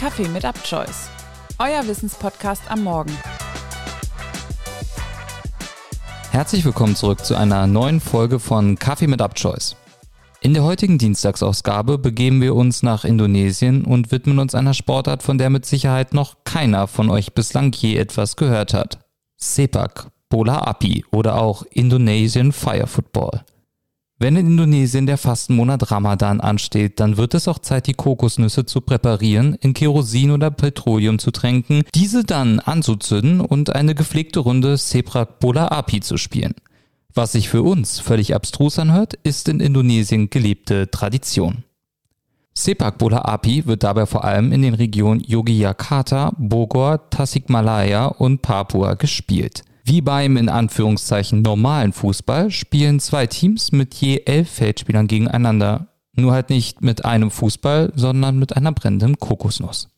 Kaffee mit Upchoice, euer Wissenspodcast am Morgen. Herzlich willkommen zurück zu einer neuen Folge von Kaffee mit Upchoice. In der heutigen Dienstagsausgabe begeben wir uns nach Indonesien und widmen uns einer Sportart, von der mit Sicherheit noch keiner von euch bislang je etwas gehört hat. Sepak, Bola Api oder auch Indonesian Fire Football. Wenn in Indonesien der Fastenmonat Ramadan ansteht, dann wird es auch Zeit, die Kokosnüsse zu präparieren, in Kerosin oder Petroleum zu tränken, diese dann anzuzünden und eine gepflegte Runde Seprak Bola Api zu spielen. Was sich für uns völlig abstrus anhört, ist in Indonesien gelebte Tradition. Sepak Bola Api wird dabei vor allem in den Regionen Yogyakarta, Bogor, Tasikmalaya und Papua gespielt. Wie beim in Anführungszeichen normalen Fußball spielen zwei Teams mit je elf Feldspielern gegeneinander. Nur halt nicht mit einem Fußball, sondern mit einer brennenden Kokosnuss.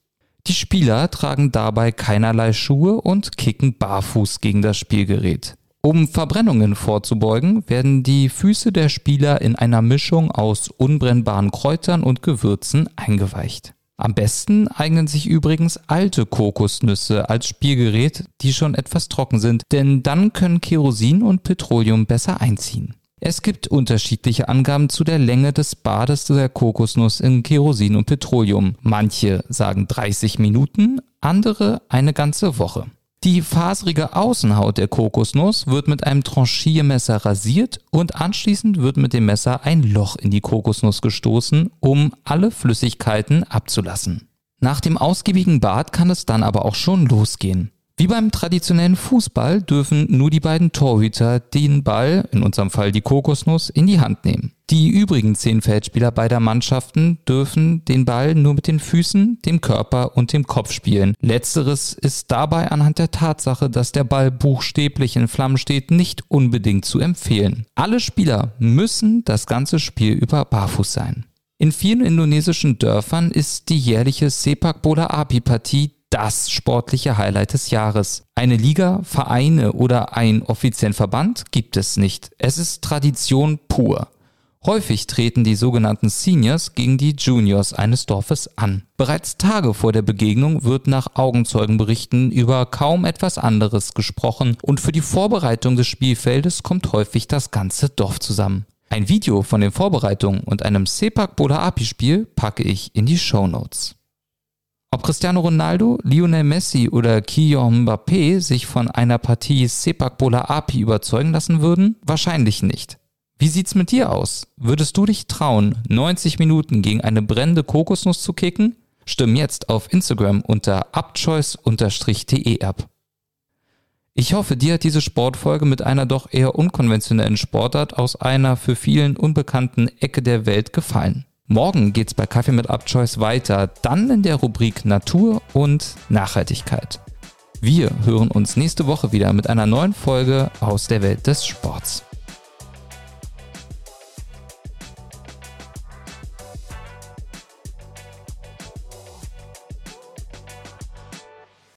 Die Spieler tragen dabei keinerlei Schuhe und kicken barfuß gegen das Spielgerät. Um Verbrennungen vorzubeugen, werden die Füße der Spieler in einer Mischung aus unbrennbaren Kräutern und Gewürzen eingeweicht. Am besten eignen sich übrigens alte Kokosnüsse als Spielgerät, die schon etwas trocken sind, denn dann können Kerosin und Petroleum besser einziehen. Es gibt unterschiedliche Angaben zu der Länge des Bades der Kokosnuss in Kerosin und Petroleum. Manche sagen 30 Minuten, andere eine ganze Woche. Die faserige Außenhaut der Kokosnuss wird mit einem Tranchiermesser rasiert und anschließend wird mit dem Messer ein Loch in die Kokosnuss gestoßen, um alle Flüssigkeiten abzulassen. Nach dem ausgiebigen Bad kann es dann aber auch schon losgehen. Wie beim traditionellen Fußball dürfen nur die beiden Torhüter den Ball, in unserem Fall die Kokosnuss, in die Hand nehmen. Die übrigen zehn Feldspieler beider Mannschaften dürfen den Ball nur mit den Füßen, dem Körper und dem Kopf spielen. Letzteres ist dabei anhand der Tatsache, dass der Ball buchstäblich in Flammen steht, nicht unbedingt zu empfehlen. Alle Spieler müssen das ganze Spiel über barfuß sein. In vielen indonesischen Dörfern ist die jährliche Sepak Bola Api Partie das sportliche Highlight des Jahres. Eine Liga, Vereine oder ein offiziellen Verband gibt es nicht. Es ist Tradition pur. Häufig treten die sogenannten Seniors gegen die Juniors eines Dorfes an. Bereits Tage vor der Begegnung wird nach Augenzeugenberichten über kaum etwas anderes gesprochen und für die Vorbereitung des Spielfeldes kommt häufig das ganze Dorf zusammen. Ein Video von den Vorbereitungen und einem Sepak Bola Api Spiel packe ich in die Show Notes. Ob Cristiano Ronaldo, Lionel Messi oder Kylian Mbappé sich von einer Partie Sepak Bola Api überzeugen lassen würden? Wahrscheinlich nicht. Wie sieht's mit dir aus? Würdest du dich trauen, 90 Minuten gegen eine brennende Kokosnuss zu kicken? Stimm jetzt auf Instagram unter upchoice-de ab. Ich hoffe, dir hat diese Sportfolge mit einer doch eher unkonventionellen Sportart aus einer für vielen unbekannten Ecke der Welt gefallen. Morgen geht's bei Kaffee mit Upchoice weiter, dann in der Rubrik Natur und Nachhaltigkeit. Wir hören uns nächste Woche wieder mit einer neuen Folge aus der Welt des Sports.